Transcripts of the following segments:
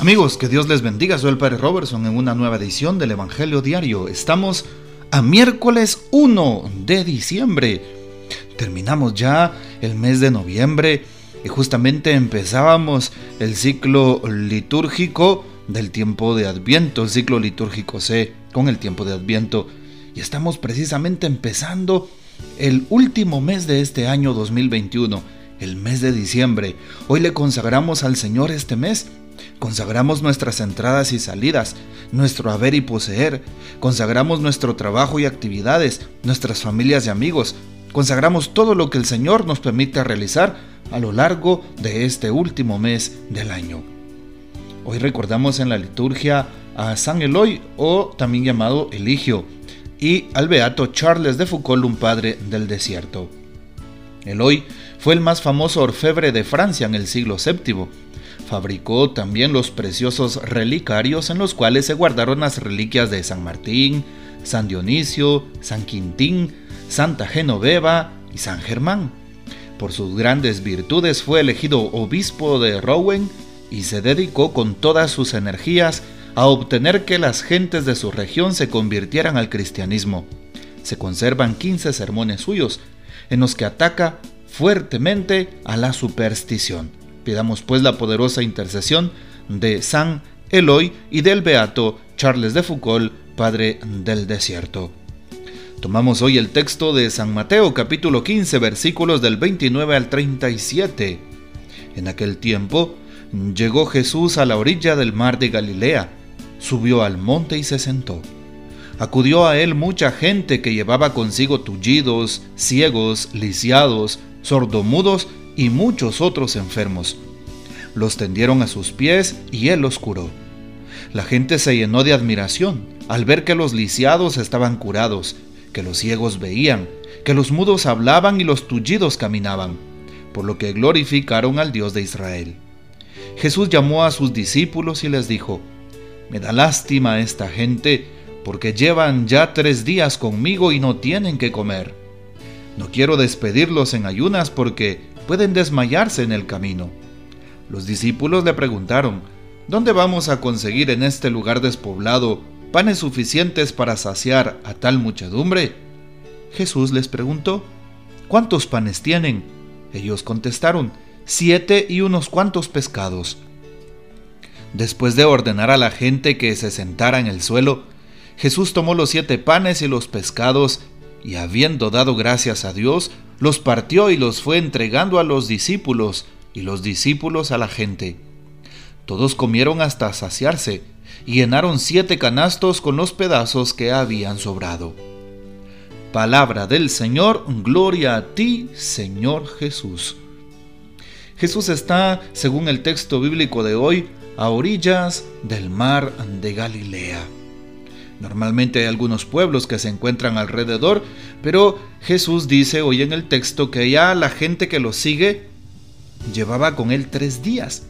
Amigos, que Dios les bendiga. Soy el Padre Robertson en una nueva edición del Evangelio Diario. Estamos a miércoles 1 de diciembre. Terminamos ya el mes de noviembre y justamente empezábamos el ciclo litúrgico del tiempo de Adviento, el ciclo litúrgico C con el tiempo de Adviento. Y estamos precisamente empezando el último mes de este año 2021, el mes de diciembre. Hoy le consagramos al Señor este mes Consagramos nuestras entradas y salidas, nuestro haber y poseer. Consagramos nuestro trabajo y actividades, nuestras familias y amigos. Consagramos todo lo que el Señor nos permite realizar a lo largo de este último mes del año. Hoy recordamos en la liturgia a San Eloy o también llamado Eligio y al beato Charles de Foucault, un padre del desierto. Eloy fue el más famoso orfebre de Francia en el siglo VII Fabricó también los preciosos relicarios en los cuales se guardaron las reliquias de San Martín, San Dionisio, San Quintín, Santa Genoveva y San Germán. Por sus grandes virtudes fue elegido obispo de Rouen y se dedicó con todas sus energías a obtener que las gentes de su región se convirtieran al cristianismo. Se conservan 15 sermones suyos, en los que ataca fuertemente a la superstición. Pidamos pues la poderosa intercesión de San Eloy y del beato Charles de Foucault, padre del desierto. Tomamos hoy el texto de San Mateo capítulo 15 versículos del 29 al 37. En aquel tiempo llegó Jesús a la orilla del mar de Galilea, subió al monte y se sentó. Acudió a él mucha gente que llevaba consigo tullidos, ciegos, lisiados, sordomudos y muchos otros enfermos. Los tendieron a sus pies y él los curó. La gente se llenó de admiración al ver que los lisiados estaban curados, que los ciegos veían, que los mudos hablaban y los tullidos caminaban, por lo que glorificaron al Dios de Israel. Jesús llamó a sus discípulos y les dijo, Me da lástima esta gente, porque llevan ya tres días conmigo y no tienen que comer. No quiero despedirlos en ayunas porque pueden desmayarse en el camino. Los discípulos le preguntaron, ¿dónde vamos a conseguir en este lugar despoblado panes suficientes para saciar a tal muchedumbre? Jesús les preguntó, ¿cuántos panes tienen? Ellos contestaron, siete y unos cuantos pescados. Después de ordenar a la gente que se sentara en el suelo, Jesús tomó los siete panes y los pescados y habiendo dado gracias a Dios, los partió y los fue entregando a los discípulos y los discípulos a la gente. Todos comieron hasta saciarse y llenaron siete canastos con los pedazos que habían sobrado. Palabra del Señor, gloria a ti, Señor Jesús. Jesús está, según el texto bíblico de hoy, a orillas del mar de Galilea. Normalmente hay algunos pueblos que se encuentran alrededor, pero Jesús dice hoy en el texto que ya la gente que lo sigue llevaba con él tres días.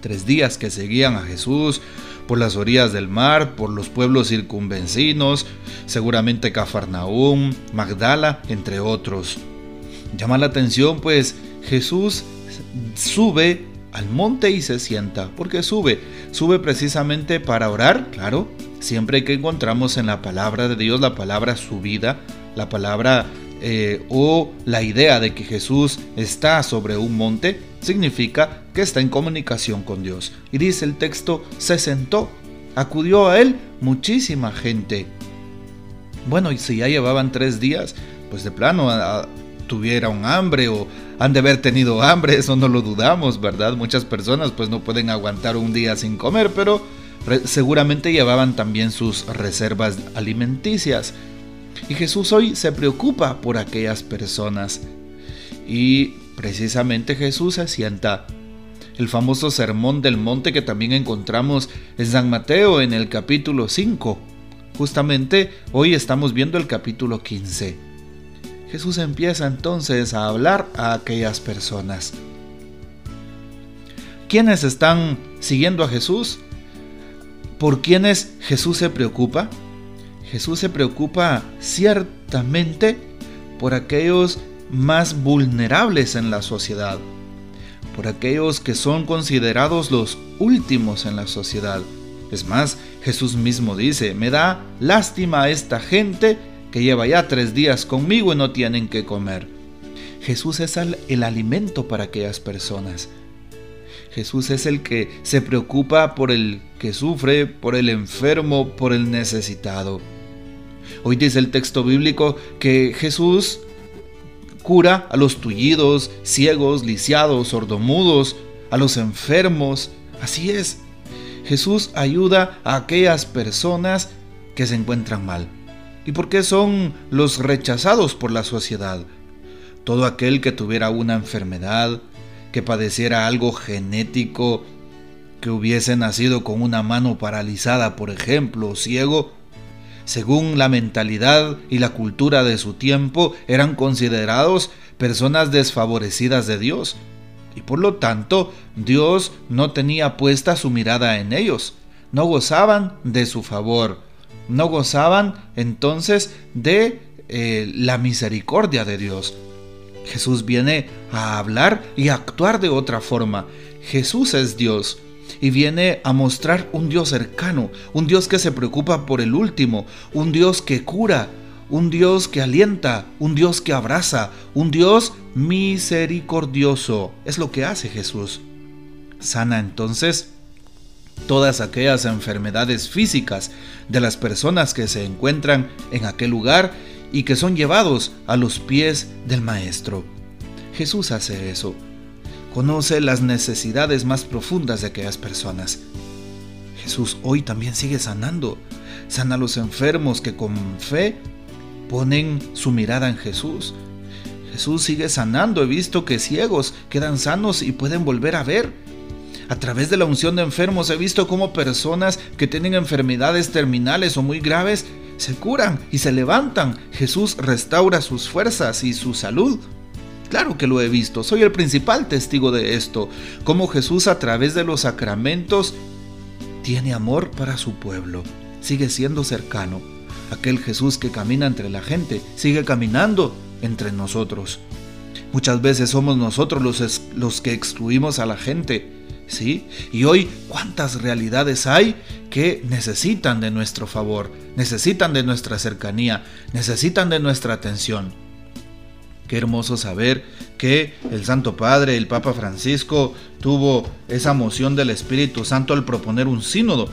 Tres días que seguían a Jesús por las orillas del mar, por los pueblos circunvencinos, seguramente Cafarnaúm, Magdala, entre otros. Llama la atención pues Jesús sube al monte y se sienta. ¿Por qué sube? Sube precisamente para orar, claro, Siempre que encontramos en la palabra de Dios la palabra subida, la palabra eh, o la idea de que Jesús está sobre un monte, significa que está en comunicación con Dios. Y dice el texto, se sentó, acudió a él muchísima gente. Bueno, y si ya llevaban tres días, pues de plano tuvieron hambre o han de haber tenido hambre, eso no lo dudamos, ¿verdad? Muchas personas pues no pueden aguantar un día sin comer, pero seguramente llevaban también sus reservas alimenticias. Y Jesús hoy se preocupa por aquellas personas. Y precisamente Jesús se sienta. El famoso sermón del monte que también encontramos en San Mateo en el capítulo 5. Justamente hoy estamos viendo el capítulo 15. Jesús empieza entonces a hablar a aquellas personas. ¿Quiénes están siguiendo a Jesús? ¿Por quiénes Jesús se preocupa? Jesús se preocupa ciertamente por aquellos más vulnerables en la sociedad, por aquellos que son considerados los últimos en la sociedad. Es más, Jesús mismo dice, me da lástima a esta gente que lleva ya tres días conmigo y no tienen que comer. Jesús es el, alimento para aquellas personas. Jesús es el que se preocupa por el que sufre, por el enfermo, por el necesitado. Hoy dice el texto bíblico que Jesús cura a los tullidos, ciegos, lisiados, sordomudos, a los enfermos. Así es. Jesús ayuda a aquellas personas que se encuentran mal. ¿Y por qué son los rechazados por la sociedad? Todo aquel que tuviera una enfermedad, que padeciera algo genético, que hubiese nacido con una mano paralizada, por ejemplo, ciego, según la mentalidad y la cultura de su tiempo, eran considerados personas desfavorecidas de Dios. Y por lo tanto, Dios no tenía puesta su mirada en ellos. No gozaban de su favor. No gozaban entonces de eh, la misericordia de Dios. Jesús viene a hablar y a actuar de otra forma. Jesús es Dios y viene a mostrar un Dios cercano, un Dios que se preocupa por el último, un Dios que cura, un Dios que alienta, un Dios que abraza, un Dios misericordioso. Es lo que hace Jesús. Sana entonces todas aquellas enfermedades físicas de las personas que se encuentran en aquel lugar y que son llevados a los pies del Maestro. Jesús hace eso conoce las necesidades más profundas de aquellas personas. Jesús hoy también sigue sanando. Sana a los enfermos que con fe ponen su mirada en Jesús. Jesús sigue sanando. He visto que ciegos quedan sanos y pueden volver a ver. A través de la unción de enfermos he visto cómo personas que tienen enfermedades terminales o muy graves se curan y se levantan. Jesús restaura sus fuerzas y su salud. Claro que lo he visto, soy el principal testigo de esto, cómo Jesús a través de los sacramentos tiene amor para su pueblo, sigue siendo cercano. Aquel Jesús que camina entre la gente sigue caminando entre nosotros. Muchas veces somos nosotros los, los que excluimos a la gente, ¿sí? Y hoy, ¿cuántas realidades hay que necesitan de nuestro favor, necesitan de nuestra cercanía, necesitan de nuestra atención? Qué hermoso saber que el Santo Padre, el Papa Francisco, tuvo esa moción del Espíritu Santo al proponer un sínodo.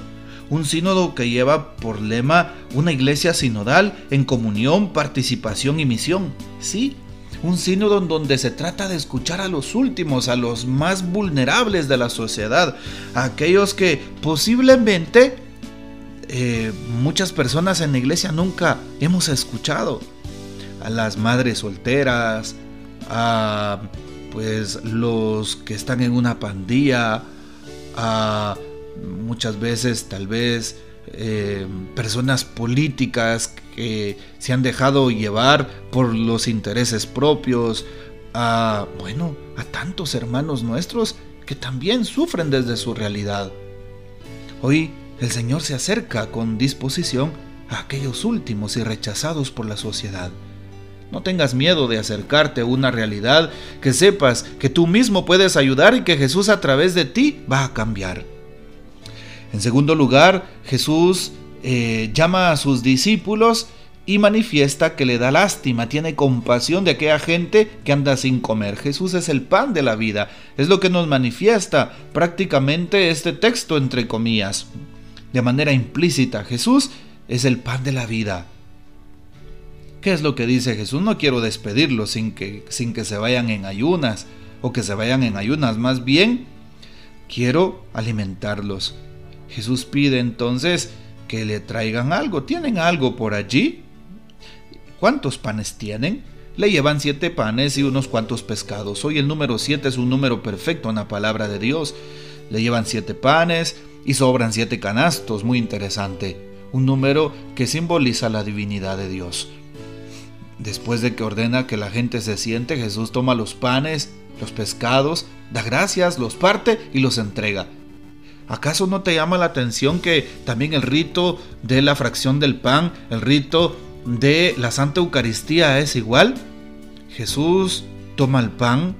Un sínodo que lleva por lema una iglesia sinodal en comunión, participación y misión. Sí, un sínodo donde se trata de escuchar a los últimos, a los más vulnerables de la sociedad, a aquellos que posiblemente eh, muchas personas en la iglesia nunca hemos escuchado. A las madres solteras, a pues los que están en una pandilla, a muchas veces tal vez eh, personas políticas que se han dejado llevar por los intereses propios, a bueno, a tantos hermanos nuestros que también sufren desde su realidad. Hoy el Señor se acerca con disposición a aquellos últimos y rechazados por la sociedad. No tengas miedo de acercarte a una realidad que sepas que tú mismo puedes ayudar y que Jesús a través de ti va a cambiar. En segundo lugar, Jesús eh, llama a sus discípulos y manifiesta que le da lástima, tiene compasión de aquella gente que anda sin comer. Jesús es el pan de la vida, es lo que nos manifiesta prácticamente este texto entre comillas. De manera implícita, Jesús es el pan de la vida. ¿Qué es lo que dice Jesús? No quiero despedirlos sin que, sin que se vayan en ayunas o que se vayan en ayunas, más bien quiero alimentarlos. Jesús pide entonces que le traigan algo. ¿Tienen algo por allí? ¿Cuántos panes tienen? Le llevan siete panes y unos cuantos pescados. Hoy el número siete es un número perfecto en la palabra de Dios. Le llevan siete panes y sobran siete canastos. Muy interesante. Un número que simboliza la divinidad de Dios. Después de que ordena que la gente se siente, Jesús toma los panes, los pescados, da gracias, los parte y los entrega. ¿Acaso no te llama la atención que también el rito de la fracción del pan, el rito de la Santa Eucaristía es igual? Jesús toma el pan,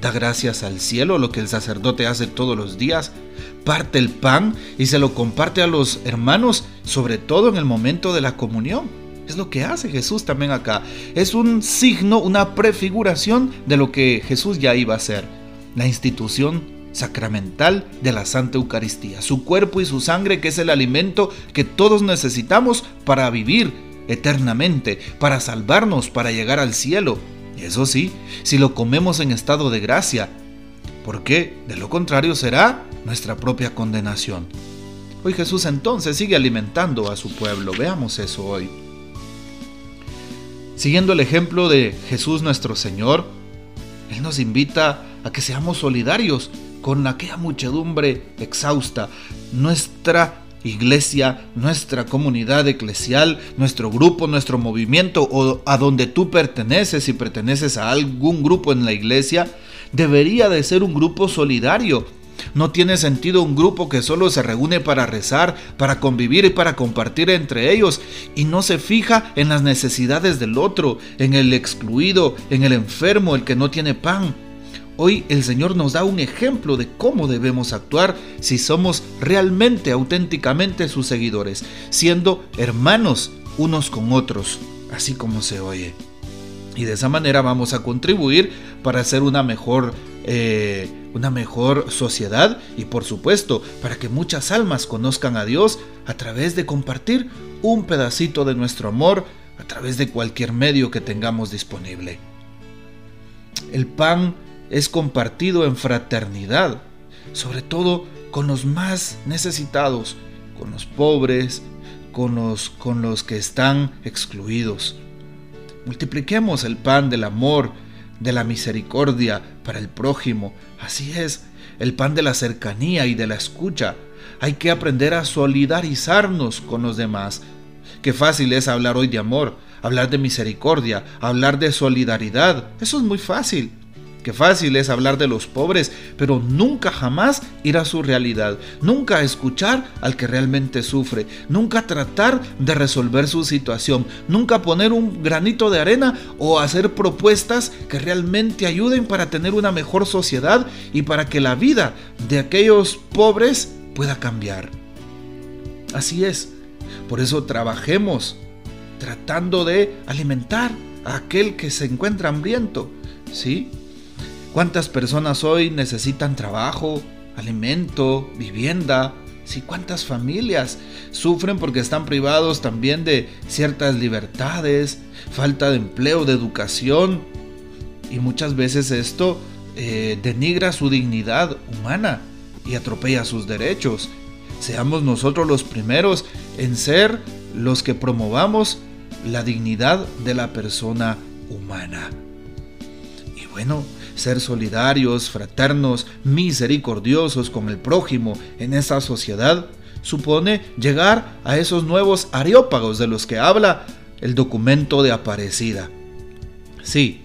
da gracias al cielo, lo que el sacerdote hace todos los días, parte el pan y se lo comparte a los hermanos, sobre todo en el momento de la comunión. Es lo que hace Jesús también acá. Es un signo, una prefiguración de lo que Jesús ya iba a hacer. La institución sacramental de la Santa Eucaristía. Su cuerpo y su sangre que es el alimento que todos necesitamos para vivir eternamente, para salvarnos, para llegar al cielo. Eso sí, si lo comemos en estado de gracia, porque de lo contrario será nuestra propia condenación. Hoy Jesús entonces sigue alimentando a su pueblo. Veamos eso hoy. Siguiendo el ejemplo de Jesús nuestro Señor, Él nos invita a que seamos solidarios con aquella muchedumbre exhausta. Nuestra iglesia, nuestra comunidad eclesial, nuestro grupo, nuestro movimiento o a donde tú perteneces y perteneces a algún grupo en la iglesia, debería de ser un grupo solidario no tiene sentido un grupo que solo se reúne para rezar, para convivir y para compartir entre ellos y no se fija en las necesidades del otro, en el excluido, en el enfermo, el que no tiene pan. Hoy el Señor nos da un ejemplo de cómo debemos actuar si somos realmente, auténticamente sus seguidores, siendo hermanos unos con otros, así como se oye. Y de esa manera vamos a contribuir para hacer una mejor eh, una mejor sociedad y por supuesto para que muchas almas conozcan a Dios a través de compartir un pedacito de nuestro amor a través de cualquier medio que tengamos disponible. El pan es compartido en fraternidad, sobre todo con los más necesitados, con los pobres, con los, con los que están excluidos. Multipliquemos el pan del amor, de la misericordia para el prójimo. Así es, el pan de la cercanía y de la escucha. Hay que aprender a solidarizarnos con los demás. Qué fácil es hablar hoy de amor, hablar de misericordia, hablar de solidaridad. Eso es muy fácil. Qué fácil es hablar de los pobres, pero nunca jamás ir a su realidad, nunca escuchar al que realmente sufre, nunca tratar de resolver su situación, nunca poner un granito de arena o hacer propuestas que realmente ayuden para tener una mejor sociedad y para que la vida de aquellos pobres pueda cambiar. Así es, por eso trabajemos tratando de alimentar a aquel que se encuentra hambriento, ¿sí? ¿Cuántas personas hoy necesitan trabajo, alimento, vivienda? Sí, ¿cuántas familias sufren porque están privados también de ciertas libertades, falta de empleo, de educación? Y muchas veces esto eh, denigra su dignidad humana y atropella sus derechos. Seamos nosotros los primeros en ser los que promovamos la dignidad de la persona humana. Y bueno, ser solidarios, fraternos, misericordiosos con el prójimo en esta sociedad supone llegar a esos nuevos areópagos de los que habla el documento de Aparecida. Sí,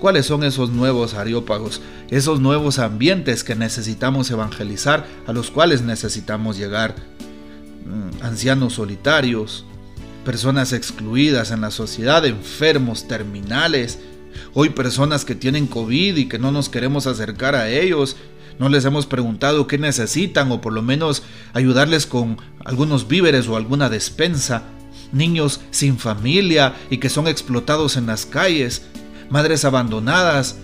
¿cuáles son esos nuevos areópagos? Esos nuevos ambientes que necesitamos evangelizar, a los cuales necesitamos llegar. Mm, ancianos solitarios, personas excluidas en la sociedad, enfermos terminales, Hoy personas que tienen COVID y que no nos queremos acercar a ellos, no les hemos preguntado qué necesitan o por lo menos ayudarles con algunos víveres o alguna despensa. Niños sin familia y que son explotados en las calles. Madres abandonadas,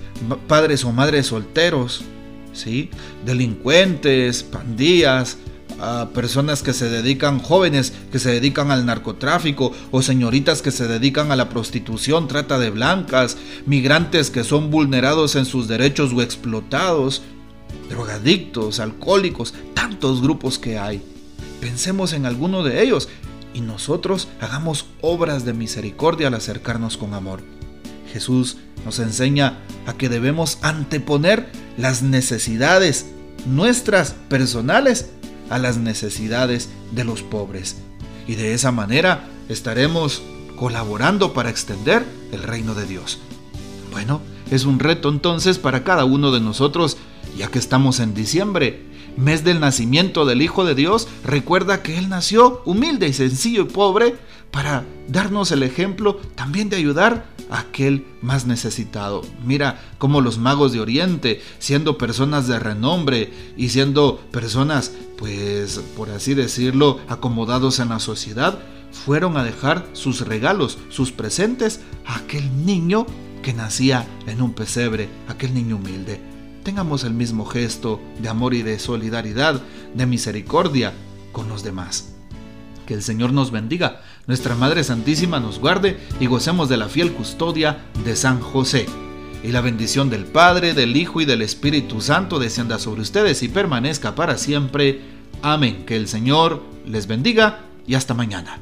padres o madres solteros. ¿sí? Delincuentes, pandillas, a personas que se dedican, jóvenes que se dedican al narcotráfico o señoritas que se dedican a la prostitución, trata de blancas, migrantes que son vulnerados en sus derechos o explotados, drogadictos, alcohólicos, tantos grupos que hay. Pensemos en alguno de ellos y nosotros hagamos obras de misericordia al acercarnos con amor. Jesús nos enseña a que debemos anteponer las necesidades nuestras personales a las necesidades de los pobres. Y de esa manera estaremos colaborando para extender el reino de Dios. Bueno, es un reto entonces para cada uno de nosotros, ya que estamos en diciembre, mes del nacimiento del Hijo de Dios, recuerda que Él nació humilde y sencillo y pobre para darnos el ejemplo también de ayudar aquel más necesitado. Mira cómo los magos de Oriente, siendo personas de renombre y siendo personas, pues, por así decirlo, acomodados en la sociedad, fueron a dejar sus regalos, sus presentes a aquel niño que nacía en un pesebre, aquel niño humilde. Tengamos el mismo gesto de amor y de solidaridad, de misericordia con los demás. Que el Señor nos bendiga, nuestra Madre Santísima nos guarde y gocemos de la fiel custodia de San José. Y la bendición del Padre, del Hijo y del Espíritu Santo descienda sobre ustedes y permanezca para siempre. Amén. Que el Señor les bendiga y hasta mañana.